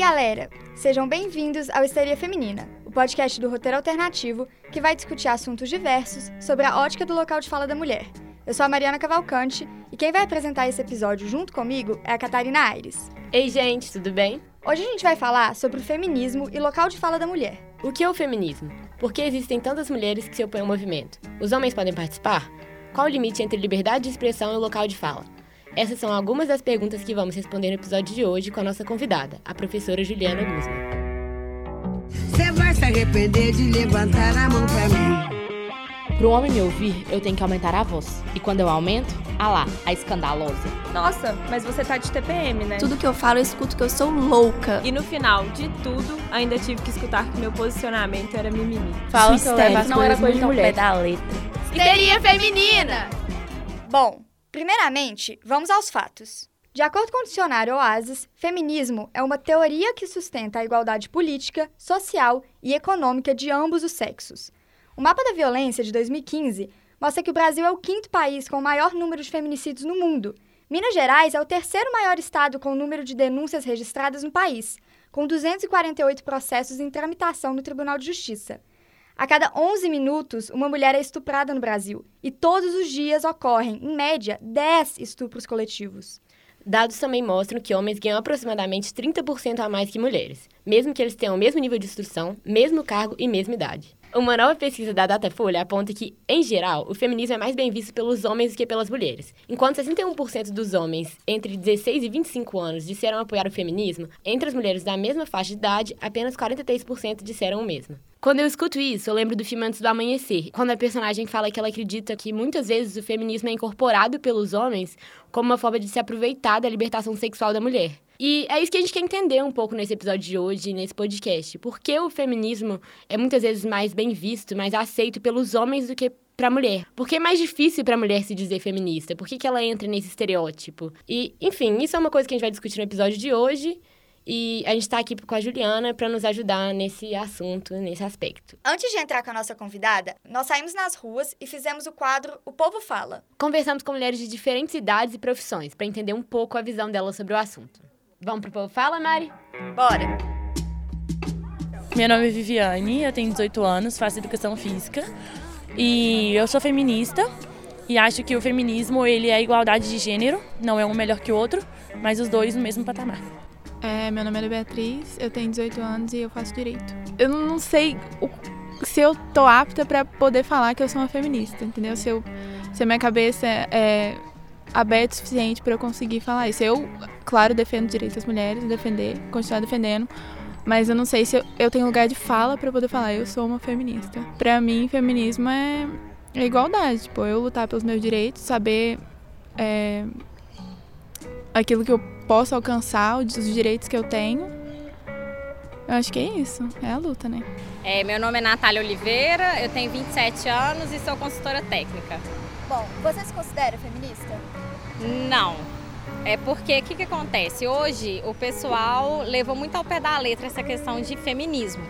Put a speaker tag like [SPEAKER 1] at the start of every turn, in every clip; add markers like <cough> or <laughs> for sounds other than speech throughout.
[SPEAKER 1] galera! Sejam bem-vindos ao Histeria Feminina, o podcast do roteiro alternativo que vai discutir assuntos diversos sobre a ótica do local de fala da mulher. Eu sou a Mariana Cavalcante e quem vai apresentar esse episódio junto comigo é a Catarina Aires.
[SPEAKER 2] Ei, gente, tudo bem?
[SPEAKER 1] Hoje a gente vai falar sobre o feminismo e local de fala da mulher.
[SPEAKER 2] O que é o feminismo? Por que existem tantas mulheres que se opõem ao movimento? Os homens podem participar? Qual o limite entre liberdade de expressão e local de fala? Essas são algumas das perguntas que vamos responder no episódio de hoje com a nossa convidada, a professora Juliana Guzman.
[SPEAKER 3] Você vai se arrepender de levantar a mão pra mim.
[SPEAKER 4] Para o homem me ouvir, eu tenho que aumentar a voz. E quando eu aumento, ah lá, a escandalosa.
[SPEAKER 5] Nossa, mas você tá de TPM, né?
[SPEAKER 6] Tudo que eu falo, eu escuto que eu sou louca.
[SPEAKER 5] E no final de tudo, ainda tive que escutar que meu posicionamento era mimimi.
[SPEAKER 4] Fala que eu levo as
[SPEAKER 6] não era coisa de mulher.
[SPEAKER 4] pé da letra.
[SPEAKER 1] Histeria Feminina! Bom, primeiramente, vamos aos fatos. De acordo com o dicionário Oasis, feminismo é uma teoria que sustenta a igualdade política, social e econômica de ambos os sexos. O mapa da violência de 2015 mostra que o Brasil é o quinto país com o maior número de feminicídios no mundo. Minas Gerais é o terceiro maior estado com o número de denúncias registradas no país, com 248 processos em tramitação no Tribunal de Justiça. A cada 11 minutos, uma mulher é estuprada no Brasil, e todos os dias ocorrem, em média, 10 estupros coletivos.
[SPEAKER 2] Dados também mostram que homens ganham aproximadamente 30% a mais que mulheres, mesmo que eles tenham o mesmo nível de instrução, mesmo cargo e mesma idade. Uma nova pesquisa da Datafolha aponta que, em geral, o feminismo é mais bem visto pelos homens do que pelas mulheres. Enquanto 61% dos homens entre 16 e 25 anos disseram apoiar o feminismo, entre as mulheres da mesma faixa de idade, apenas 43% disseram o mesmo. Quando eu escuto isso, eu lembro do filme Antes do Amanhecer, quando a personagem fala que ela acredita que muitas vezes o feminismo é incorporado pelos homens como uma forma de se aproveitar da libertação sexual da mulher. E é isso que a gente quer entender um pouco nesse episódio de hoje, nesse podcast. Por que o feminismo é muitas vezes mais bem visto, mais aceito pelos homens do que para a mulher? Por que é mais difícil para a mulher se dizer feminista? Por que, que ela entra nesse estereótipo? E, enfim, isso é uma coisa que a gente vai discutir no episódio de hoje. E a gente está aqui com a Juliana para nos ajudar nesse assunto, nesse aspecto.
[SPEAKER 1] Antes de entrar com a nossa convidada, nós saímos nas ruas e fizemos o quadro O Povo Fala.
[SPEAKER 2] Conversamos com mulheres de diferentes idades e profissões para entender um pouco a visão delas sobre o assunto. Vamos pro povo fala, Mari?
[SPEAKER 1] Bora!
[SPEAKER 7] Meu nome é Viviane, eu tenho 18 anos, faço educação física e eu sou feminista e acho que o feminismo ele é igualdade de gênero, não é um melhor que o outro, mas os dois no mesmo patamar.
[SPEAKER 8] É, meu nome é Beatriz, eu tenho 18 anos e eu faço direito. Eu não sei o- se eu tô apta pra poder falar que eu sou uma feminista, entendeu? Se, eu, se a minha cabeça é, é aberta o suficiente pra eu conseguir falar isso. Eu, claro, defendo direito das mulheres, defender, continuar defendendo, mas eu não sei se eu, eu tenho lugar de fala pra poder falar eu sou uma feminista. Pra mim, feminismo é, é igualdade, tipo, eu lutar pelos meus direitos, saber é, aquilo que eu posso alcançar, os direitos que eu tenho. Eu acho que é isso, é a luta, né?
[SPEAKER 9] É, meu nome é Natália Oliveira, eu tenho 27 anos e sou consultora técnica.
[SPEAKER 1] Bom, você se considera feminista?
[SPEAKER 9] Não. É porque o que, que acontece? Hoje o pessoal levou muito ao pé da letra essa questão de feminismo.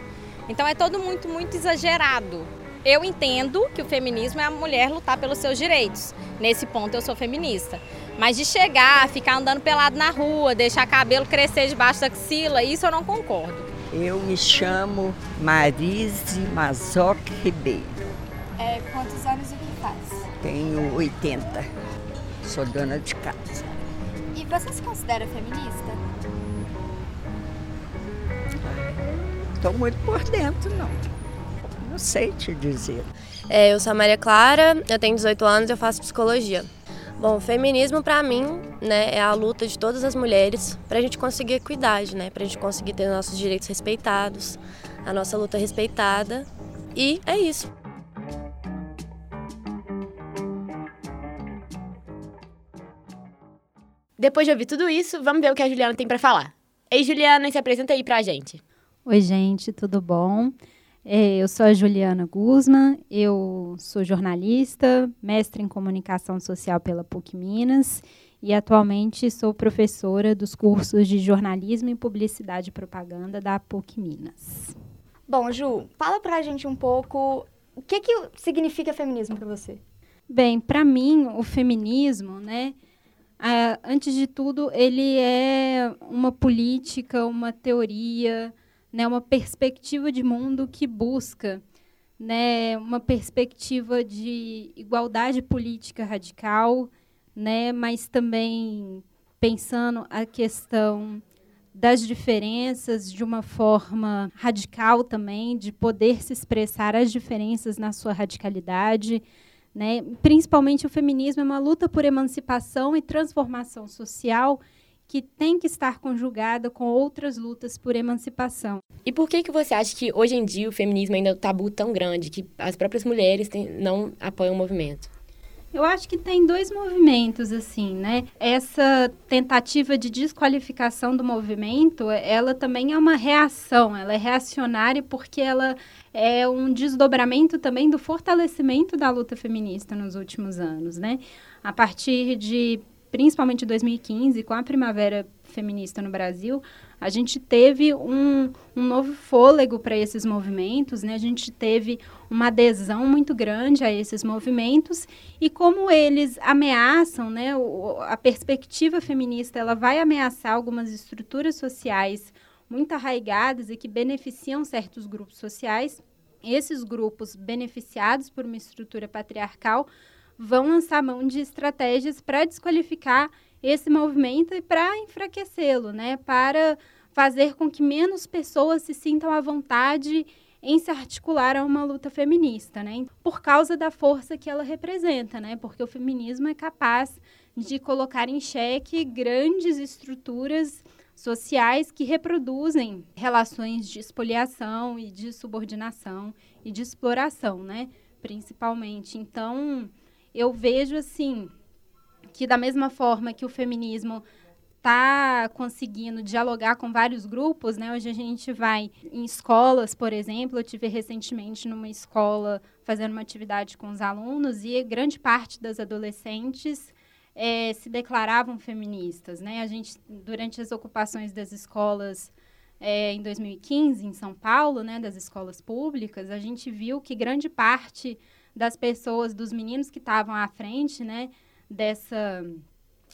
[SPEAKER 9] Então é todo muito, muito exagerado. Eu entendo que o feminismo é a mulher lutar pelos seus direitos. Nesse ponto eu sou feminista. Mas de chegar, ficar andando pelado na rua, deixar cabelo crescer debaixo da axila, isso eu não concordo.
[SPEAKER 3] Eu me chamo Marise Mazoc Ribeiro.
[SPEAKER 1] É, quantos anos e o que faz?
[SPEAKER 3] Tenho 80. Sou dona de casa.
[SPEAKER 1] E você se considera feminista?
[SPEAKER 3] Estou muito por dentro, não. Não sei te dizer.
[SPEAKER 6] É, eu sou a Maria Clara, eu tenho 18 anos e eu faço psicologia. Bom, o feminismo pra mim, né, é a luta de todas as mulheres pra gente conseguir equidade, né, pra gente conseguir ter nossos direitos respeitados, a nossa luta respeitada. E é isso.
[SPEAKER 2] Depois de ouvir tudo isso, vamos ver o que a Juliana tem para falar. Ei, Juliana, se apresenta aí pra gente.
[SPEAKER 10] Oi, gente, tudo bom? É, eu sou a Juliana Guzman, eu sou jornalista, mestre em comunicação social pela PUC Minas e atualmente sou professora dos cursos de jornalismo e publicidade e propaganda da PUC Minas.
[SPEAKER 1] Bom, Ju, fala pra gente um pouco o que, que significa feminismo pra você.
[SPEAKER 10] Bem, para mim, o feminismo, né, ah, antes de tudo, ele é uma política, uma teoria, né, uma perspectiva de mundo que busca né, uma perspectiva de igualdade política radical, né, mas também pensando a questão das diferenças de uma forma radical também, de poder se expressar as diferenças na sua radicalidade. Né? Principalmente o feminismo é uma luta por emancipação e transformação social que tem que estar conjugada com outras lutas por emancipação.
[SPEAKER 2] E por que que você acha que hoje em dia o feminismo ainda é um tabu tão grande que as próprias mulheres tem, não apoiam o movimento?
[SPEAKER 10] Eu acho que tem dois movimentos, assim, né? Essa tentativa de desqualificação do movimento, ela também é uma reação, ela é reacionária porque ela é um desdobramento também do fortalecimento da luta feminista nos últimos anos, né? A partir de principalmente em 2015, com a primavera feminista no Brasil, a gente teve um, um novo fôlego para esses movimentos, né? A gente teve uma adesão muito grande a esses movimentos e como eles ameaçam, né? O, a perspectiva feminista ela vai ameaçar algumas estruturas sociais muito arraigadas e que beneficiam certos grupos sociais. Esses grupos beneficiados por uma estrutura patriarcal vão lançar mão de estratégias para desqualificar esse movimento e para enfraquecê-lo, né? Para fazer com que menos pessoas se sintam à vontade em se articular a uma luta feminista, né? Por causa da força que ela representa, né? Porque o feminismo é capaz de colocar em xeque grandes estruturas sociais que reproduzem relações de expoliação e de subordinação e de exploração, né? Principalmente. Então, eu vejo assim que da mesma forma que o feminismo está conseguindo dialogar com vários grupos, né? Hoje a gente vai em escolas, por exemplo, eu tive recentemente numa escola fazendo uma atividade com os alunos e grande parte das adolescentes é, se declaravam feministas, né? A gente durante as ocupações das escolas é, em 2015 em São Paulo, né, das escolas públicas, a gente viu que grande parte das pessoas, dos meninos que estavam à frente, né, dessa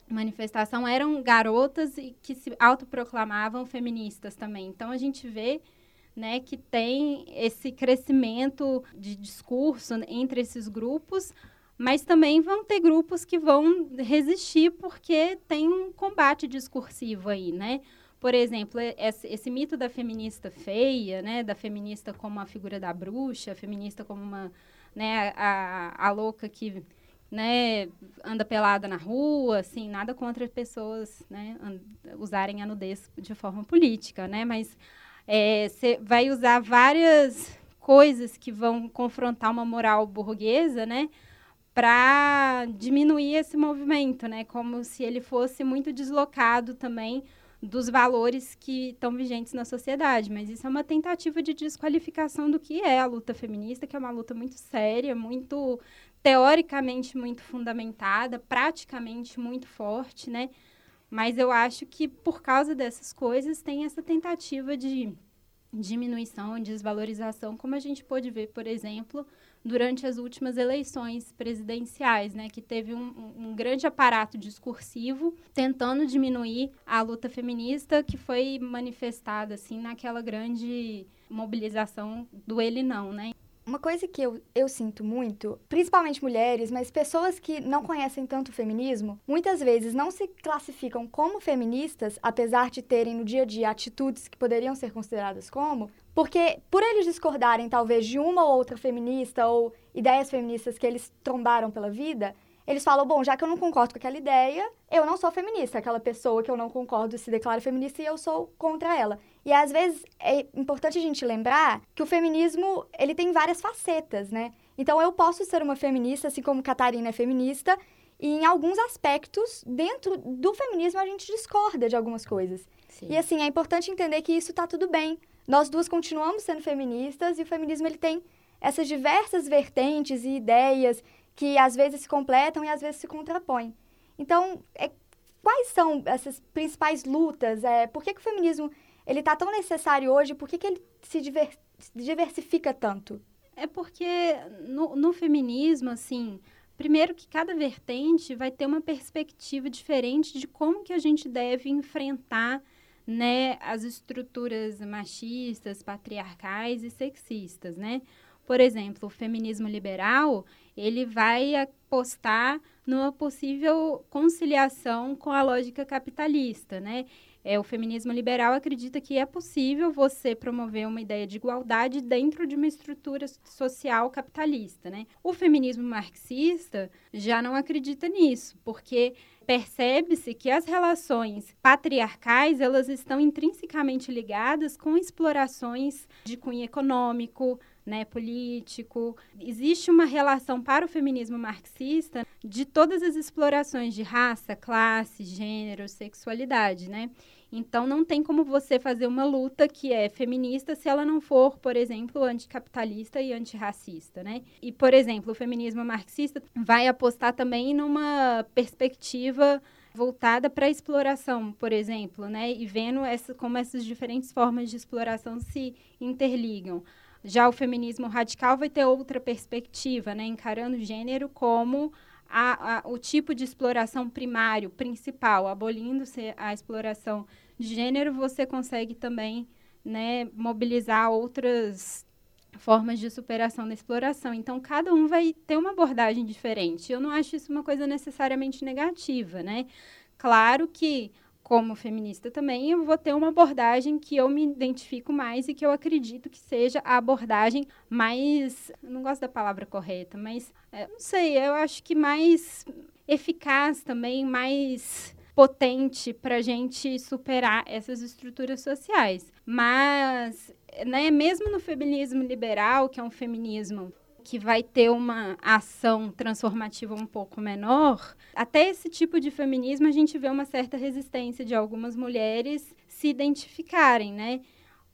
[SPEAKER 10] manifestação eram garotas e que se autoproclamavam feministas também. Então a gente vê, né, que tem esse crescimento de discurso entre esses grupos, mas também vão ter grupos que vão resistir porque tem um combate discursivo aí, né? Por exemplo, esse, esse, mito da feminista feia, né, da feminista como a figura da bruxa, feminista como uma né, a, a louca que né, anda pelada na rua, assim, nada contra pessoas, né, usarem a nudez de forma política, né, mas você é, vai usar várias coisas que vão confrontar uma moral burguesa, né, para diminuir esse movimento, né, como se ele fosse muito deslocado também dos valores que estão vigentes na sociedade, mas isso é uma tentativa de desqualificação do que é a luta feminista, que é uma luta muito séria, muito teoricamente muito fundamentada, praticamente muito forte, né? Mas eu acho que por causa dessas coisas tem essa tentativa de diminuição, desvalorização, como a gente pôde ver, por exemplo, durante as últimas eleições presidenciais, né, que teve um, um, grande aparato discursivo tentando diminuir a luta feminista que foi manifestada assim naquela grande mobilização do ele não, né?
[SPEAKER 1] Uma coisa que eu, eu sinto muito, principalmente mulheres, mas pessoas que não conhecem tanto o feminismo, muitas vezes não se classificam como feministas, apesar de terem no dia a dia atitudes que poderiam ser consideradas como, porque por eles discordarem talvez de uma ou outra feminista ou ideias feministas que eles trombaram pela vida, eles falam, bom, já que eu não concordo com aquela ideia, eu não sou feminista. Aquela pessoa que eu não concordo se declara feminista e eu sou contra ela. E às vezes é importante a gente lembrar que o feminismo, ele tem várias facetas, né? Então eu posso ser uma feminista, assim como Catarina é feminista, e em alguns aspectos, dentro do feminismo, a gente discorda de algumas coisas. Sim. E assim, é importante entender que isso tá tudo bem. Nós duas continuamos sendo feministas e o feminismo ele tem essas diversas vertentes e ideias que às vezes se completam e às vezes se contrapõem. Então, é, quais são essas principais lutas? É, por que, que o feminismo ele está tão necessário hoje? Por que, que ele se, diver, diversifica tanto?
[SPEAKER 10] É porque no, no feminismo, assim, Primeiro que cada vertente vai ter uma perspectiva diferente de como que a gente deve enfrentar né, as estruturas machistas, patriarcais e sexistas, né? Por exemplo, o feminismo liberal, ele vai apostar numa possível conciliação com a lógica capitalista, né? É, o feminismo liberal acredita que é possível você promover uma ideia de igualdade dentro de uma estrutura social capitalista, né? O feminismo marxista já não acredita nisso, porque percebe-se que as relações patriarcais elas estão intrinsecamente ligadas com explorações de cunho econômico, né, político. Existe uma relação para o feminismo marxista de todas as explorações de raça, classe, gênero, sexualidade, né? Então não tem como você fazer uma luta que é feminista se ela não for, por exemplo, anticapitalista e antirracista, né? E, por exemplo, o feminismo marxista vai apostar também numa perspectiva voltada para a exploração, por exemplo, né? E vendo essa, como essas diferentes formas de exploração se interligam. Já o feminismo radical vai ter outra perspectiva, né? Encarando o gênero como a, a, o tipo de exploração primário, principal, abolindo-se a exploração de gênero, você consegue também né, mobilizar outras formas de superação da exploração. Então, cada um vai ter uma abordagem diferente. Eu não acho isso uma coisa necessariamente negativa, né? Claro que como feminista também, eu vou ter uma abordagem que eu me identifico mais e que eu acredito que seja a abordagem mais. Não gosto da palavra correta, mas é, não sei, eu acho que mais eficaz também, mais potente para a gente superar essas estruturas sociais. Mas, né, mesmo no feminismo liberal, que é um feminismo que vai ter uma ação transformativa um pouco menor, até esse tipo de feminismo a gente vê uma certa resistência de algumas mulheres se identificarem, né?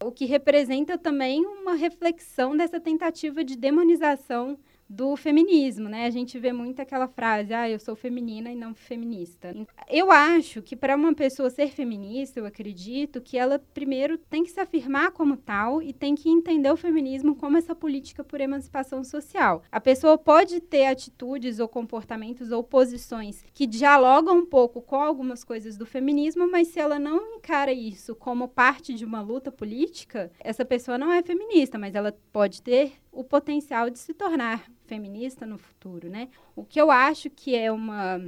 [SPEAKER 10] O que representa também uma reflexão dessa tentativa de demonização do feminismo, né? A gente vê muito aquela frase, ah, eu sou feminina e não feminista. Eu acho que para uma pessoa ser feminista, eu acredito que ela primeiro tem que se afirmar como tal e tem que entender o feminismo como essa política por emancipação social. A pessoa pode ter atitudes ou comportamentos ou posições que dialogam um pouco com algumas coisas do feminismo, mas se ela não encara isso como parte de uma luta política, essa pessoa não é feminista, mas ela pode ter o potencial de se tornar feminista no futuro, né? O que eu acho que é uma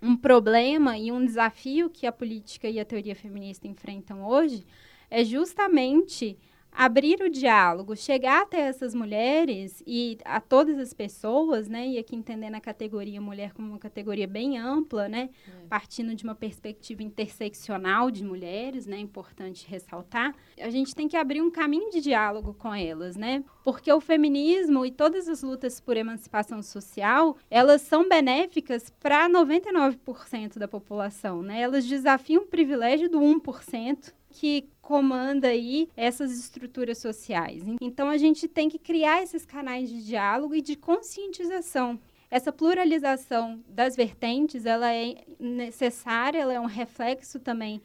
[SPEAKER 10] um problema e um desafio que a política e a teoria feminista enfrentam hoje é justamente abrir o diálogo, chegar até essas mulheres e a todas as pessoas, né? E aqui entendendo a categoria mulher como uma categoria bem ampla, né? É. Partindo de uma perspectiva interseccional de mulheres, né? Importante ressaltar. A gente tem que abrir um caminho de diálogo com elas, né? Porque o feminismo e todas as lutas por emancipação social, elas são benéficas para 99% da população, né? Elas desafiam o privilégio do 1%, que comanda aí essas estruturas sociais. Então a gente tem que criar esses canais de diálogo e de conscientização. Essa pluralização das vertentes, ela é necessária, ela é um reflexo também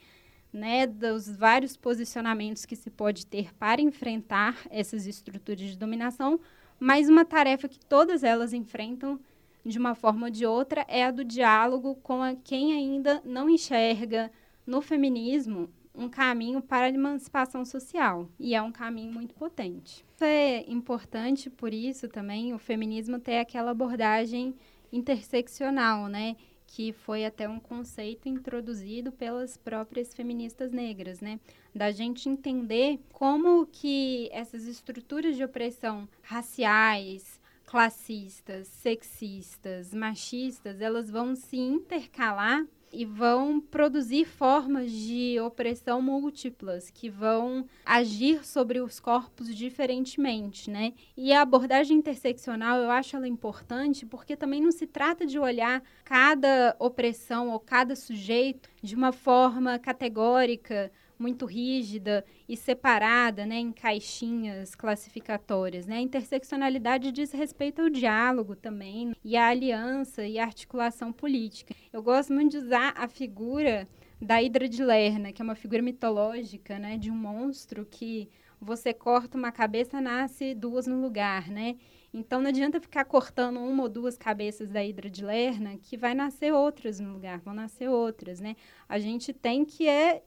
[SPEAKER 10] né, dos vários posicionamentos que se pode ter para enfrentar essas estruturas de dominação, mas uma tarefa que todas elas enfrentam de uma forma ou de outra é a do diálogo com a quem ainda não enxerga no feminismo um caminho para a emancipação social e é um caminho muito potente. É importante por isso também o feminismo ter aquela abordagem interseccional, né? que foi até um conceito introduzido pelas próprias feministas negras, né? Da gente entender como que essas estruturas de opressão raciais, classistas, sexistas, machistas, elas vão se intercalar e vão produzir formas de opressão múltiplas que vão agir sobre os corpos diferentemente, né? E a abordagem interseccional, eu acho ela importante porque também não se trata de olhar cada opressão ou cada sujeito de uma forma categórica, muito rígida e separada, né, em caixinhas classificatórias, né? A interseccionalidade diz respeito ao diálogo também e à aliança e à articulação política. Eu gosto muito de usar a figura da Hidra de Lerna, que é uma figura mitológica, né, de um monstro que você corta uma cabeça, nasce duas no lugar, né? Então não adianta ficar cortando uma ou duas cabeças da hidra de Lerna, que vai nascer outras no lugar, vão nascer outras, né? A gente tem que é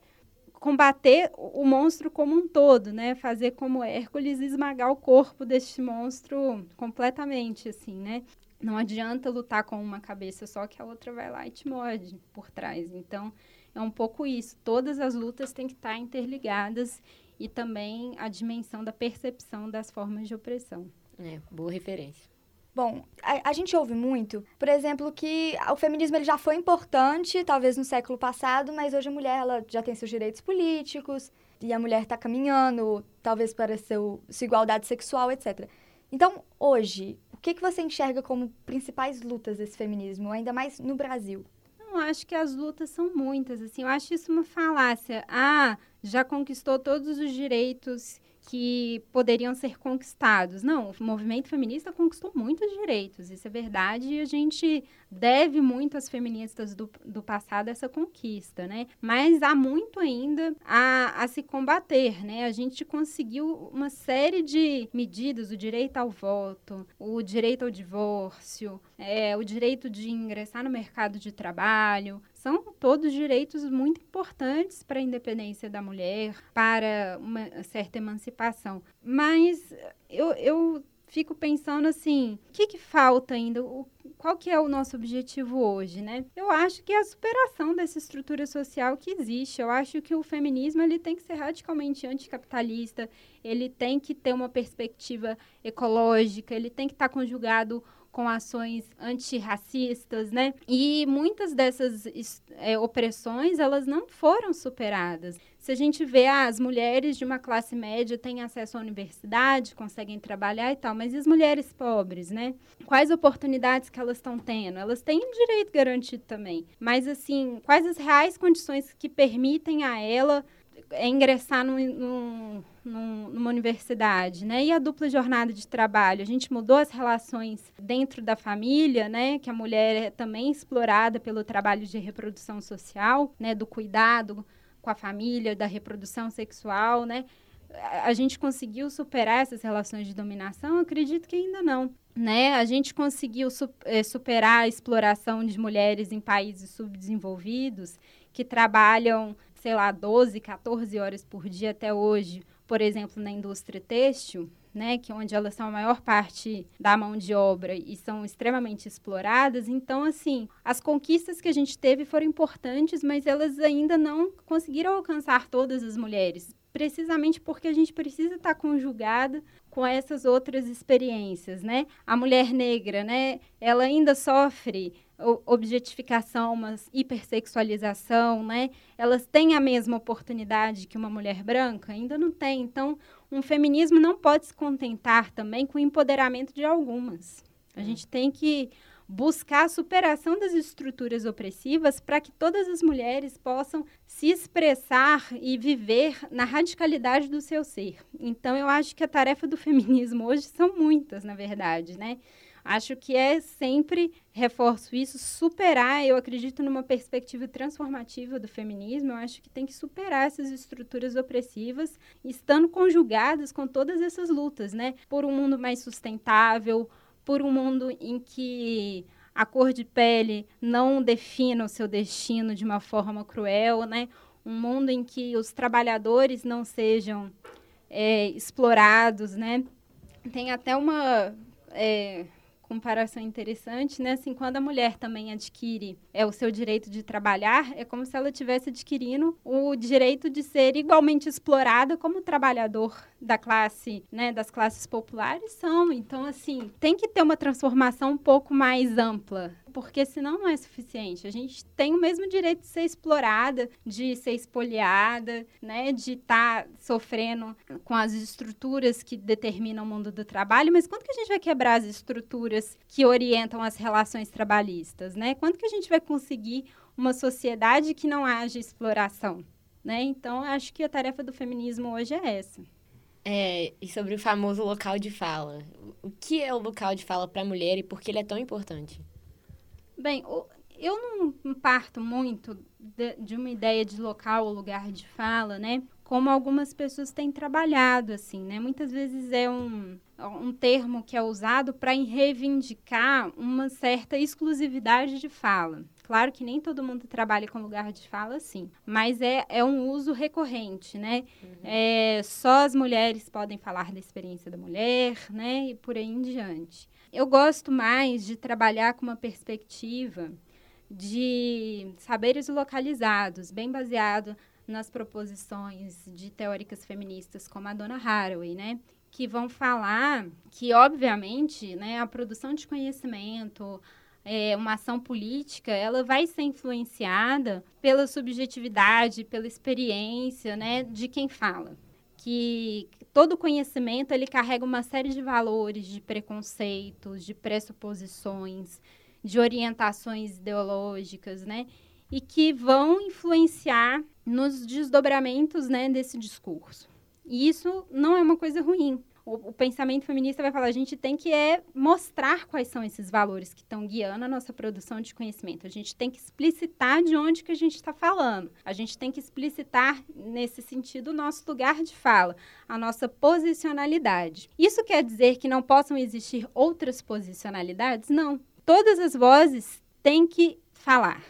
[SPEAKER 10] combater o monstro como um todo, né? Fazer como Hércules esmagar o corpo deste monstro completamente, assim, né? Não adianta lutar com uma cabeça só que a outra vai lá e te morde por trás. Então, é um pouco isso. Todas as lutas têm que estar interligadas e também a dimensão da percepção das formas de opressão.
[SPEAKER 2] É, boa referência.
[SPEAKER 1] Bom, a, a, gente ouve muito, por exemplo, que o feminismo ele já foi importante, talvez no século passado, mas hoje a mulher ela já tem seus direitos políticos e a mulher está caminhando, talvez para seu, sua igualdade sexual, etc. Então, hoje, o que, que você enxerga como principais lutas desse feminismo, ainda mais no Brasil?
[SPEAKER 10] Eu acho que as lutas são muitas, assim, eu acho isso uma falácia. Ah, já conquistou todos os direitos que poderiam ser conquistados. Não, o movimento feminista conquistou muitos direitos, isso é verdade, e a gente deve muito às feministas do, do passado essa conquista, né? Mas há muito ainda a, a se combater, né? A gente conseguiu uma série de medidas, o direito ao voto, o direito ao divórcio, é, o direito de ingressar no mercado de trabalho, são todos direitos muito importantes para a independência da mulher, para uma certa emancipação. Mas eu, eu fico pensando assim, o que, que falta ainda? O, qual que é o nosso objetivo hoje, né? Eu acho que é a superação dessa estrutura social que existe. Eu acho que o feminismo ele tem que ser radicalmente anticapitalista, ele tem que ter uma perspectiva ecológica, ele tem que estar conjugado com ações antirracistas, né? E muitas dessas é, opressões, elas não foram superadas. Se a gente vê, ah, as mulheres de uma classe média têm acesso à universidade, conseguem trabalhar e tal, mas e as mulheres pobres, né? Quais oportunidades que elas estão tendo? Elas têm direito garantido também. Mas, assim, quais as reais condições que permitem a ela ingressar num, num, numa universidade, né? E a dupla jornada de trabalho, a gente mudou as relações dentro da família, né? Que a mulher é também explorada pelo trabalho de reprodução social, né? Do cuidado com a família, da reprodução sexual, né? A gente conseguiu superar essas relações de dominação? Acredito que ainda não. Né? A gente conseguiu eh, superar a exploração de mulheres em países subdesenvolvidos que trabalham sei lá, 12, 14 horas por dia até hoje, por exemplo, na indústria têxtil, né, que é onde elas são a maior parte da mão de obra e são extremamente exploradas. Então, assim, as conquistas que a gente teve foram importantes, mas elas ainda não conseguiram alcançar todas as mulheres, precisamente porque a gente precisa estar conjugada com essas outras experiências, né? A mulher negra, né, ela ainda sofre objetificação, uma hipersexualização, né? Elas têm a mesma oportunidade que uma mulher branca? Ainda não tem. Então, um feminismo não pode se contentar também com o empoderamento de algumas. A gente tem que buscar a superação das estruturas opressivas para que todas as mulheres possam se expressar e viver na radicalidade do seu ser. Então, eu acho que a tarefa do feminismo hoje são muitas, na verdade, né? Acho que é sempre, reforço isso, superar, eu acredito numa perspectiva transformativa do feminismo, eu acho que tem que superar essas estruturas opressivas, estando conjugadas com todas essas lutas, né? Por um mundo mais sustentável, por um mundo em que a cor de pele não defina o seu destino de uma forma cruel, né? Um mundo em que os trabalhadores não sejam é, explorados, né? Tem até uma é, comparação interessante, né? Assim, quando a mulher também adquire é o seu direito de trabalhar, é como se ela tivesse adquirindo o direito de ser igualmente explorada como trabalhador da classe, né, das classes populares são. Então, assim, tem que ter uma transformação um pouco mais ampla, porque senão não é suficiente. A gente tem o mesmo direito de ser explorada, de ser espoliada, né, de estar tá sofrendo com as estruturas que determinam o mundo do trabalho, mas quando que a gente vai quebrar as estruturas que orientam as relações trabalhistas, né? Quando que a gente vai conseguir uma sociedade que não haja exploração, né? Então, acho que a tarefa do feminismo hoje é essa.
[SPEAKER 2] É, e sobre o famoso local de fala. O que é o local de fala para a mulher e por que ele é tão importante?
[SPEAKER 10] Bem, eu não parto muito de, uma ideia de local ou lugar de fala, né? Como algumas pessoas têm trabalhado, assim, né? Muitas vezes é um, um termo que é usado para reivindicar uma certa exclusividade de fala. Claro que nem todo mundo trabalha com lugar de fala assim, mas é, é um uso recorrente, né? Uhum. É, só as mulheres podem falar da experiência da mulher, né? E por aí em diante. Eu gosto mais de trabalhar com uma perspectiva de saberes localizados, bem baseado nas proposições de teóricas feministas como a Dona Haraway, né? Que vão falar que, obviamente, né, a produção de conhecimento, é, uma ação política, ela vai ser influenciada pela subjetividade, pela experiência, né, de quem fala. Que todo conhecimento ele carrega uma série de valores, de preconceitos, de pressuposições, de orientações ideológicas, né, e que vão influenciar nos desdobramentos, né, desse discurso. E isso não é uma coisa ruim o, o, pensamento feminista vai falar, a gente tem que é mostrar quais são esses valores que estão guiando a nossa produção de conhecimento. A gente tem que explicitar de onde que a gente está falando. A gente tem que explicitar, nesse sentido, o nosso lugar de fala, a nossa posicionalidade. Isso quer dizer que não possam existir outras posicionalidades? Não. Todas as vozes têm que falar.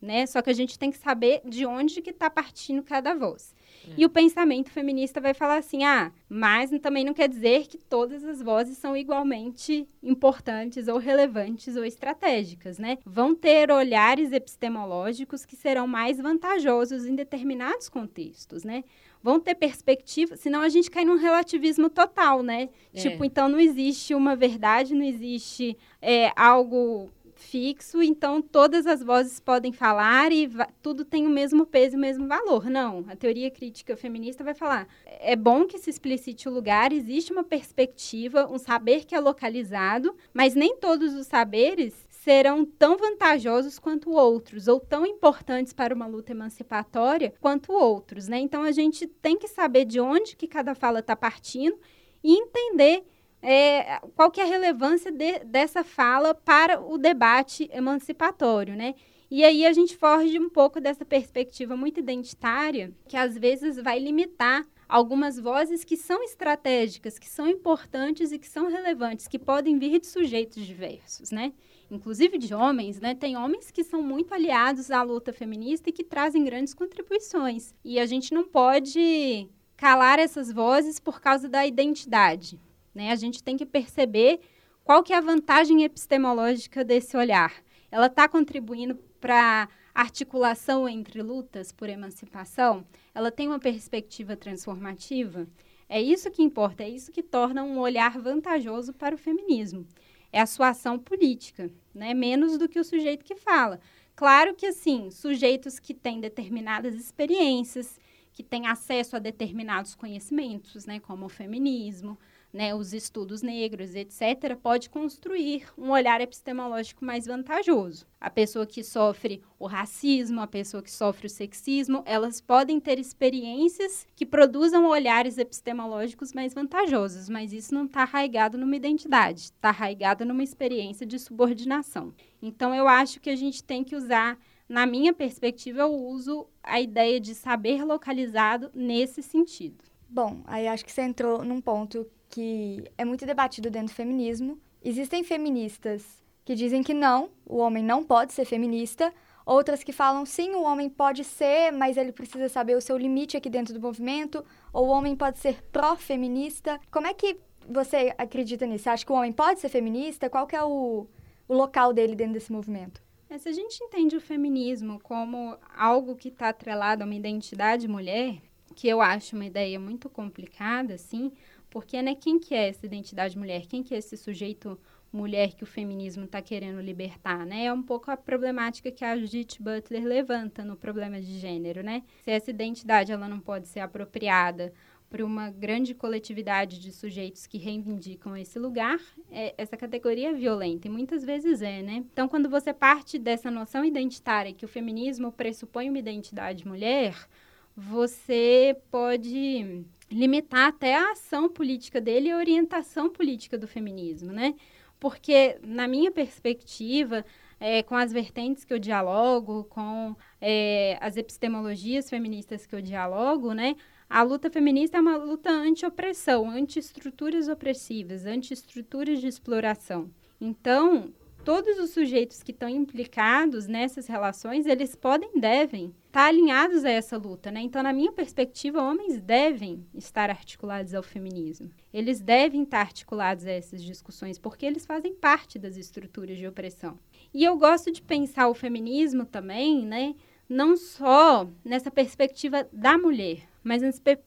[SPEAKER 10] Né? Só que a gente tem que saber de onde que está partindo cada voz. É. E o pensamento feminista vai falar assim: ah, mas também não quer dizer que todas as vozes são igualmente importantes ou relevantes ou estratégicas, né? Vão ter olhares epistemológicos que serão mais vantajosos em determinados contextos, né? Vão ter perspectiva, senão a gente cai num relativismo total, né? É. Tipo, então não existe uma verdade, não existe é, algo fixo, então todas as vozes podem falar e tudo tem o mesmo peso e o mesmo valor. Não, a teoria crítica feminista vai falar: é bom que se explicite o lugar, existe uma perspectiva, um saber que é localizado, mas nem todos os saberes serão tão vantajosos quanto outros, ou tão importantes para uma luta emancipatória quanto outros, né? Então a gente tem que saber de onde que cada fala está partindo e entender é, qual que é a relevância de, dessa fala para o debate emancipatório, né? E aí a gente foge um pouco dessa perspectiva muito identitária, que às vezes vai limitar algumas vozes que são estratégicas, que são importantes e que são relevantes, que podem vir de sujeitos diversos, né? Inclusive de homens, né? Tem homens que são muito aliados à luta feminista e que trazem grandes contribuições. E a gente não pode calar essas vozes por causa da identidade, né? A gente tem que perceber qual que é a vantagem epistemológica desse olhar. Ela está contribuindo para articulação entre lutas por emancipação? Ela tem uma perspectiva transformativa? É isso que importa, é isso que torna um olhar vantajoso para o feminismo. É a sua ação política, né? menos do que o sujeito que fala. Claro que, assim, sujeitos que têm determinadas experiências, que têm acesso a determinados conhecimentos, né, como o feminismo, né, os estudos negros, etc., pode construir um olhar epistemológico mais vantajoso. A pessoa que sofre o racismo, a pessoa que sofre o sexismo, elas podem ter experiências que produzam olhares epistemológicos mais vantajosos, mas isso não está arraigado numa identidade, está arraigado numa experiência de subordinação. Então, eu acho que a gente tem que usar na minha perspectiva, eu uso a ideia de saber localizado nesse sentido.
[SPEAKER 1] Bom, aí acho que você entrou num ponto que é muito debatido dentro do feminismo. Existem feministas que dizem que não, o homem não pode ser feminista, outras que falam sim, o homem pode ser, mas ele precisa saber o seu limite aqui dentro do movimento, ou o homem pode ser pró-feminista. Como é que você acredita nisso? Você acha que o homem pode ser feminista? Qual que é o, o local dele dentro desse movimento?
[SPEAKER 10] É, se a gente entende o feminismo como algo que está atrelado a uma identidade mulher, que eu acho uma ideia muito complicada, assim, porque, né, quem que é essa identidade mulher? Quem que é esse sujeito mulher que o feminismo está querendo libertar, né? É um pouco a problemática que a Judith Butler levanta no problema de gênero, né? Se essa identidade ela não pode ser apropriada por uma grande coletividade de sujeitos que reivindicam esse lugar, é, essa categoria é violenta, e muitas vezes é, né? Então, quando você parte dessa noção identitária que o feminismo pressupõe uma identidade mulher, você pode limitar até a ação política dele e a orientação política do feminismo, né? Porque, na minha perspectiva, é, com as vertentes que eu dialogo, com é, as epistemologias feministas que eu dialogo, né? A luta feminista é uma luta anti-opressão, anti-estruturas opressivas, anti-estruturas de exploração. Então, todos os sujeitos que estão implicados nessas relações, eles podem, devem estar alinhados a essa luta, né? Então, na minha perspectiva, homens devem estar articulados ao feminismo. Eles devem estar articulados a essas discussões, porque eles fazem parte das estruturas de opressão. E eu gosto de pensar o feminismo também, né? Não só nessa perspectiva da mulher, mas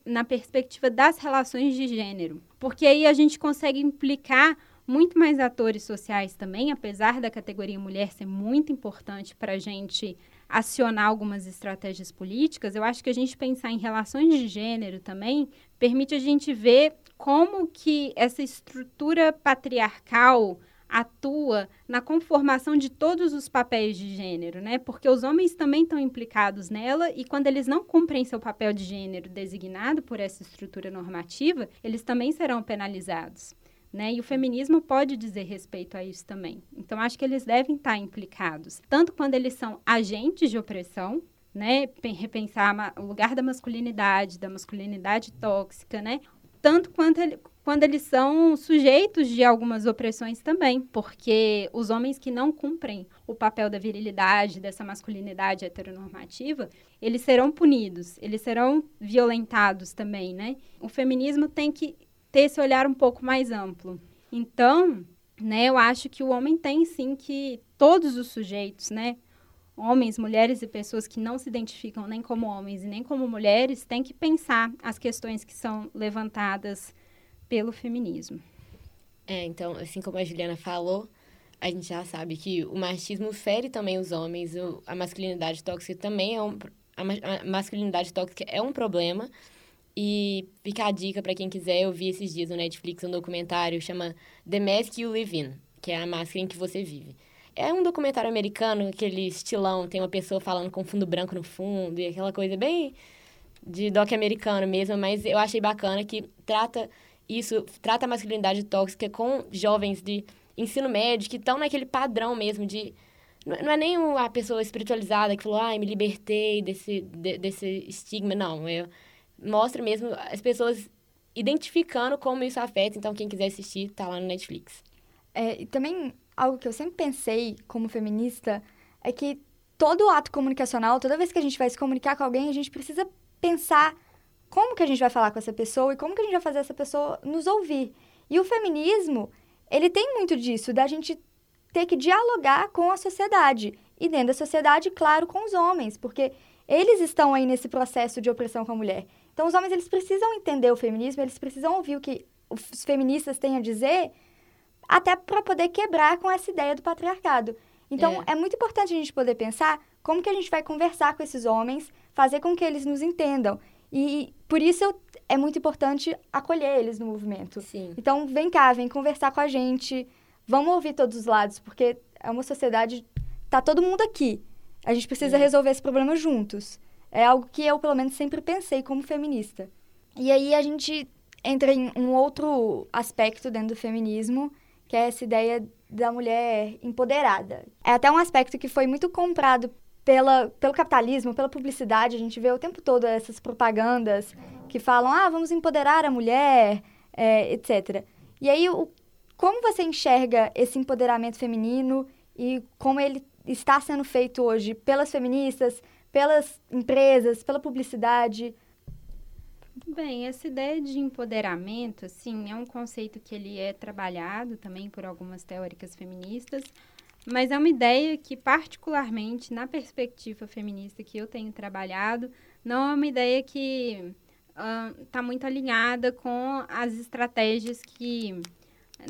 [SPEAKER 10] na perspectiva das relações de gênero. Porque aí a gente consegue implicar muito mais atores sociais também, apesar da categoria mulher ser muito importante para a gente acionar algumas estratégias políticas, eu acho que a gente pensar em relações de gênero também permite a gente ver como que essa estrutura patriarcal atua na conformação de todos os papéis de gênero, né? Porque os homens também estão implicados nela e quando eles não cumprem seu papel de gênero designado por essa estrutura normativa, eles também serão penalizados. Né? E o feminismo pode dizer respeito a isso também. Então, acho que eles devem estar implicados, tanto quando eles são agentes de opressão, né? repensar o lugar da masculinidade, da masculinidade tóxica, né? tanto quanto ele, quando eles são sujeitos de algumas opressões também, porque os homens que não cumprem o papel da virilidade, dessa masculinidade heteronormativa, eles serão punidos, eles serão violentados também, né? O feminismo tem que ter esse olhar um pouco mais amplo. Então, né, eu acho que o homem tem sim que todos os sujeitos, né, homens, mulheres e pessoas que não se identificam nem como homens e nem como mulheres, têm que pensar as questões que são levantadas pelo feminismo.
[SPEAKER 2] É, então, assim como a Juliana falou, a gente já sabe que o machismo fere também os homens, a masculinidade tóxica também é um a masculinidade tóxica é um problema e fica a dica para quem quiser, eu vi esses dias no Netflix um documentário chama The Mask You Live In, que é a máscara em que você vive. É um documentário americano, aquele estilão, tem uma pessoa falando com fundo branco no fundo e aquela coisa bem de doc americano mesmo, mas eu achei bacana que trata isso, trata a masculinidade tóxica com jovens de ensino médio que estão naquele padrão mesmo de não é nem a pessoa espiritualizada que falou, ai, me libertei desse, de, desse estigma, não. Eu, mostra mesmo as pessoas identificando como isso afeta. Então, quem quiser assistir, tá lá no Netflix.
[SPEAKER 1] É, e também, algo que eu sempre pensei como feminista é que todo ato comunicacional, toda vez que a gente vai se comunicar com alguém, a gente precisa pensar como que a gente vai falar com essa pessoa e como que a gente vai fazer essa pessoa nos ouvir. E o feminismo, ele tem muito disso, da gente ter que dialogar com a sociedade. E dentro da sociedade, claro, com os homens, porque eles estão aí nesse processo de opressão com a mulher. Então, os homens, eles precisam entender o feminismo, eles precisam ouvir o que os feministas têm a dizer, até para poder quebrar com essa ideia do patriarcado. Então, é. é muito importante a gente poder pensar como que a gente vai conversar com esses homens, fazer com que eles nos entendam. E por isso é muito importante acolher eles no movimento.
[SPEAKER 2] Sim.
[SPEAKER 1] Então, vem cá, vem conversar com a gente. Vamos ouvir todos os lados, porque é uma sociedade. Tá todo mundo aqui. A gente precisa é. resolver esse problema juntos. É algo que eu, pelo menos, sempre pensei como feminista. E aí a gente entra em um outro aspecto dentro do feminismo, que é essa ideia da mulher empoderada. É até um aspecto que foi muito comprado pela, pelo capitalismo, pela publicidade. A gente vê o tempo todo essas propagandas que falam, ah, vamos empoderar a mulher, é, etc. E aí, o, como você enxerga esse empoderamento feminino e como ele está sendo feito hoje pelas feministas, pelas empresas, pela publicidade.
[SPEAKER 10] Bem, essa ideia de empoderamento, assim, é um conceito que ele é trabalhado também por algumas teóricas feministas, mas é uma ideia que, particularmente na perspectiva feminista que eu tenho trabalhado, não é uma ideia que está uh, muito alinhada com as estratégias que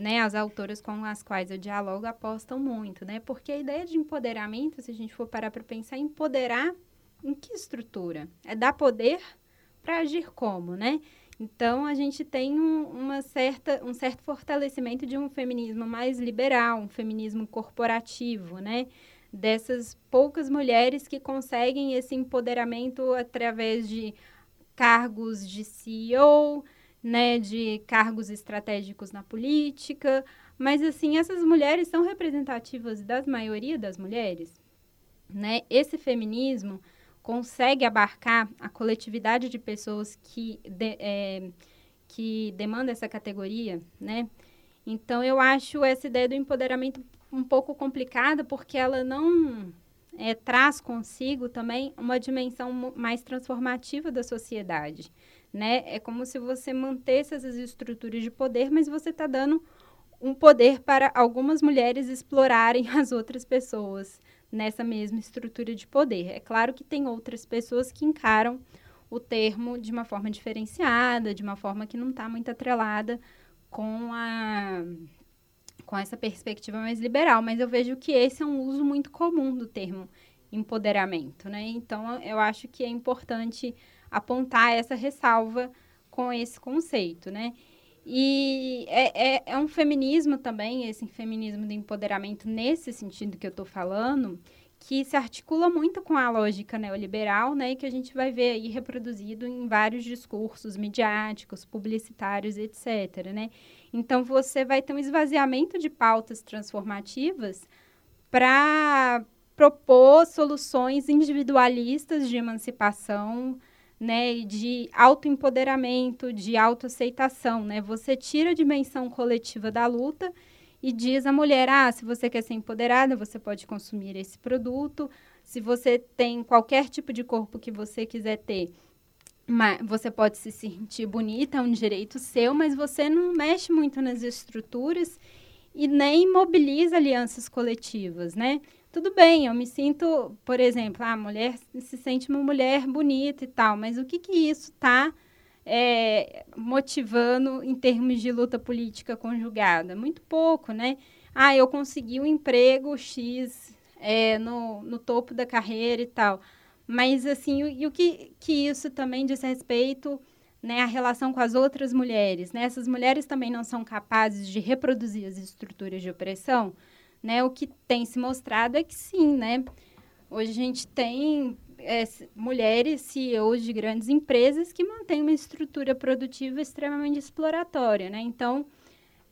[SPEAKER 10] né, as autoras com as quais eu dialogo apostam muito, né? Porque a ideia de empoderamento, se a gente for parar para pensar, empoderar em que estrutura? É dar poder para agir como, né? Então, a gente tem um, uma certa, um certo fortalecimento de um feminismo mais liberal, um feminismo corporativo, né? Dessas poucas mulheres que conseguem esse empoderamento através de cargos de CEO, né, de cargos estratégicos na política, mas assim, essas mulheres são representativas da maioria das mulheres, né? Esse feminismo, consegue abarcar a coletividade de pessoas que, de, é, que demanda essa categoria, né? Então, eu acho essa ideia do empoderamento um pouco complicada, porque ela não é, traz consigo também uma dimensão mais transformativa da sociedade, né? É como se você mantesse essas estruturas de poder, mas você está dando um poder para algumas mulheres explorarem <laughs> as outras pessoas nessa mesma estrutura de poder. É claro que tem outras pessoas que encaram o termo de uma forma diferenciada, de uma forma que não está muito atrelada com a com essa perspectiva mais liberal, mas eu vejo que esse é um uso muito comum do termo empoderamento, né? Então eu acho que é importante apontar essa ressalva com esse conceito, né? E é, é, é um feminismo também, esse feminismo do empoderamento nesse sentido que eu estou falando, que se articula muito com a lógica neoliberal, né, e que a gente vai ver aí reproduzido em vários discursos midiáticos, publicitários, etc., né? Então, você vai ter um esvaziamento de pautas transformativas para propor soluções individualistas de emancipação, né, de autoempoderamento, de autoaceitação, né? Você tira a dimensão coletiva da luta e diz à mulher: "Ah, se você quer ser empoderada, você pode consumir esse produto. Se você tem qualquer tipo de corpo que você quiser ter, mas você pode se sentir bonita, é um direito seu, mas você não mexe muito nas estruturas e nem mobiliza alianças coletivas, né? Tudo bem, eu me sinto, por exemplo, a mulher se sente uma mulher bonita e tal, mas o que, que isso está é, motivando em termos de luta política conjugada? Muito pouco, né? Ah, eu consegui um emprego X é, no, no topo da carreira e tal. Mas, assim, e o, o que, que isso também diz respeito né, à relação com as outras mulheres? Né? Essas mulheres também não são capazes de reproduzir as estruturas de opressão? Né? O que tem se mostrado é que sim, né? Hoje a gente tem é, mulheres CEOs de grandes empresas que mantêm uma estrutura produtiva extremamente exploratória, né? Então,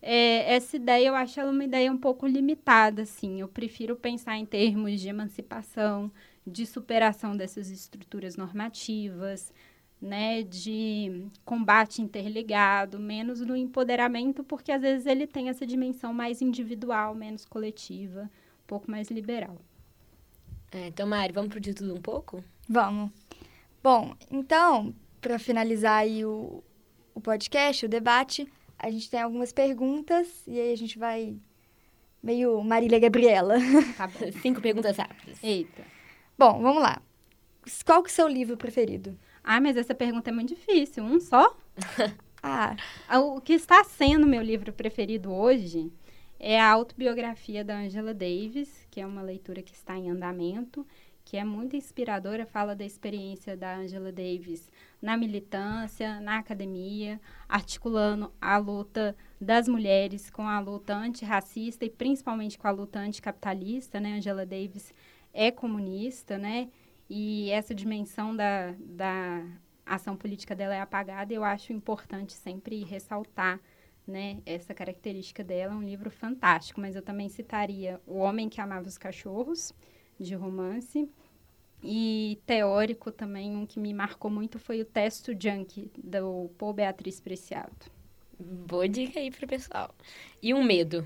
[SPEAKER 10] é, essa ideia eu acho ela uma ideia um pouco limitada, assim. Eu prefiro pensar em termos de emancipação, de superação dessas estruturas normativas, né, de combate interligado, menos no empoderamento, porque às vezes ele tem essa dimensão mais individual, menos coletiva, um pouco mais liberal.
[SPEAKER 2] É, então, Mari, vamos pro de tudo um pouco?
[SPEAKER 1] Vamos. Bom, então, para finalizar aí o, o podcast, o debate, a gente tem algumas perguntas e aí a gente vai meio Marília Gabriela. <laughs>
[SPEAKER 2] Tá bom. Cinco perguntas rápidas.
[SPEAKER 1] Eita. Bom, vamos lá. Qual que é o seu livro preferido?
[SPEAKER 10] Ah, mas essa pergunta é muito difícil. Um só? <laughs> ah, o que está sendo meu livro preferido hoje é a autobiografia da Angela Davis, que é uma leitura que está em andamento, que é muito inspiradora, fala da experiência da Angela Davis na militância, na academia, articulando a luta das mulheres com a luta antirracista e principalmente com a luta anticapitalista, né? Angela Davis é comunista, né? E essa dimensão da, da ação política dela é apagada, eu acho importante sempre ressaltar né, essa característica dela. É um livro fantástico, mas eu também citaria O Homem que Amava os Cachorros, de romance. E teórico também, um que me marcou muito foi o Testo Junk, do Paul Beatriz Preciado.
[SPEAKER 2] Boa dica aí pro pessoal. E um medo?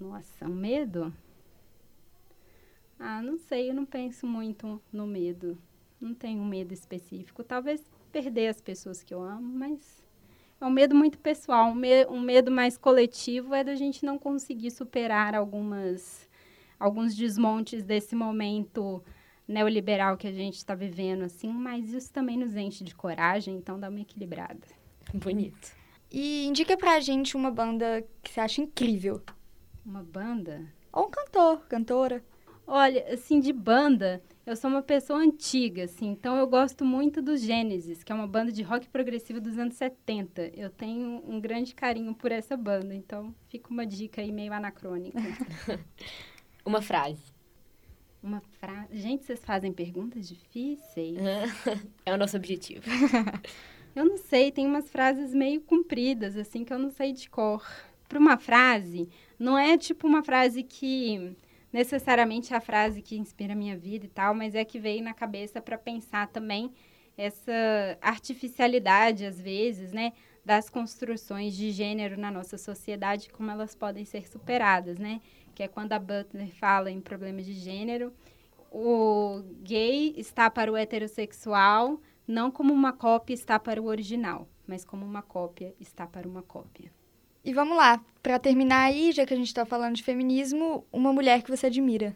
[SPEAKER 10] Nossa, um medo? Ah, não sei, eu não penso muito no medo. Não tenho um medo específico. Talvez perder as pessoas que eu amo, mas é um medo muito pessoal. Um, me um medo mais coletivo é da gente não conseguir superar algumas, alguns desmontes desse momento neoliberal que a gente está vivendo, assim, mas isso também nos enche de coragem, então dá uma equilibrada.
[SPEAKER 2] Bonito.
[SPEAKER 1] E indica pra gente uma banda que você acha incrível.
[SPEAKER 10] Uma banda?
[SPEAKER 1] Ou um cantor, cantora.
[SPEAKER 10] Olha, assim, de banda, eu sou uma pessoa antiga, assim, então eu gosto muito do Gênesis, que é uma banda de rock progressivo dos anos 70. Eu tenho um grande carinho por essa banda, então fica uma dica aí meio anacrônica. <laughs>
[SPEAKER 2] uma frase.
[SPEAKER 10] Uma frase. Gente, vocês fazem perguntas difíceis. <laughs>
[SPEAKER 2] é o nosso objetivo. <laughs>
[SPEAKER 10] eu não sei, tem umas frases meio compridas, assim, que eu não sei de cor. Para uma frase, não é tipo uma frase que necessariamente a frase que inspira a minha vida e tal, mas é que veio na cabeça para pensar também essa artificialidade, às vezes, né, das construções de gênero na nossa sociedade, como elas podem ser superadas, né? Que é quando a Butler fala em problemas de gênero, o gay está para o heterossexual não como uma cópia está para o original, mas como uma cópia está para uma cópia.
[SPEAKER 1] E vamos lá, para terminar aí, já que a gente está falando de feminismo, uma mulher que você admira.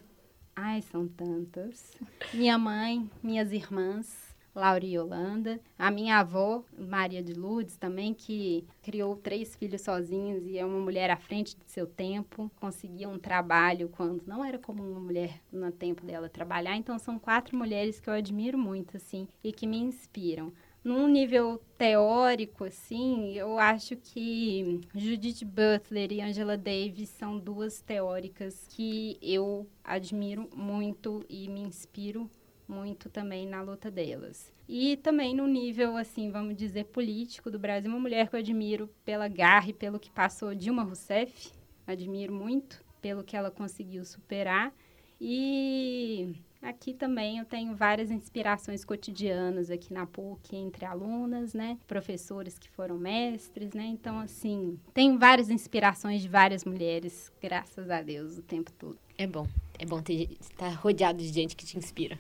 [SPEAKER 10] Ai, são tantas. Minha mãe, minhas irmãs, Laura e Yolanda. A minha avó, Maria de Lourdes, também, que criou três filhos sozinhos e é uma mulher à frente do seu tempo. Conseguia um trabalho quando não era como uma mulher no tempo dela trabalhar. Então, são quatro mulheres que eu admiro muito, assim, e que me inspiram. Num nível teórico, assim, eu acho que Judith Butler e Angela Davis são duas teóricas que eu admiro muito e me inspiro muito também na luta delas. E também no nível, assim, vamos dizer, político do Brasil, uma mulher que eu admiro pela garra e pelo que passou Dilma Rousseff, admiro muito pelo que ela conseguiu superar. E aqui também eu tenho várias inspirações cotidianas aqui na PUC, entre alunas, né? Professores que foram mestres, né? Então, assim, tenho várias inspirações de várias mulheres, graças a Deus, o tempo todo.
[SPEAKER 2] É bom. É bom ter, estar rodeado de gente que te inspira.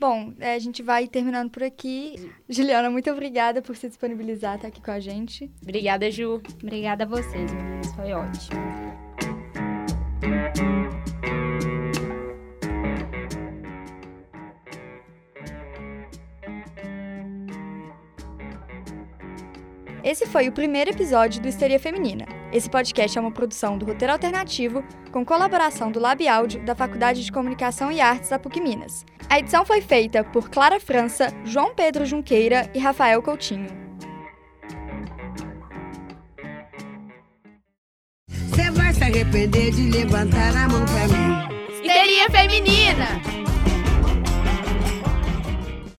[SPEAKER 1] Bom, é, a gente vai terminando por aqui. Juliana, muito obrigada por se disponibilizar estar aqui com a gente.
[SPEAKER 2] Obrigada, Ju.
[SPEAKER 10] Obrigada a vocês, meninas. Foi ótimo.
[SPEAKER 1] Esse foi o primeiro episódio do Histeria Feminina. Esse podcast é uma produção do Roteiro Alternativo, com colaboração do Lab Áudio da Faculdade de Comunicação e Artes da PUC Minas. A edição foi feita por Clara França, João Pedro Junqueira e Rafael Coutinho.
[SPEAKER 11] Você vai se arrepender de levantar a mão pra mim.
[SPEAKER 1] Histeria Feminina!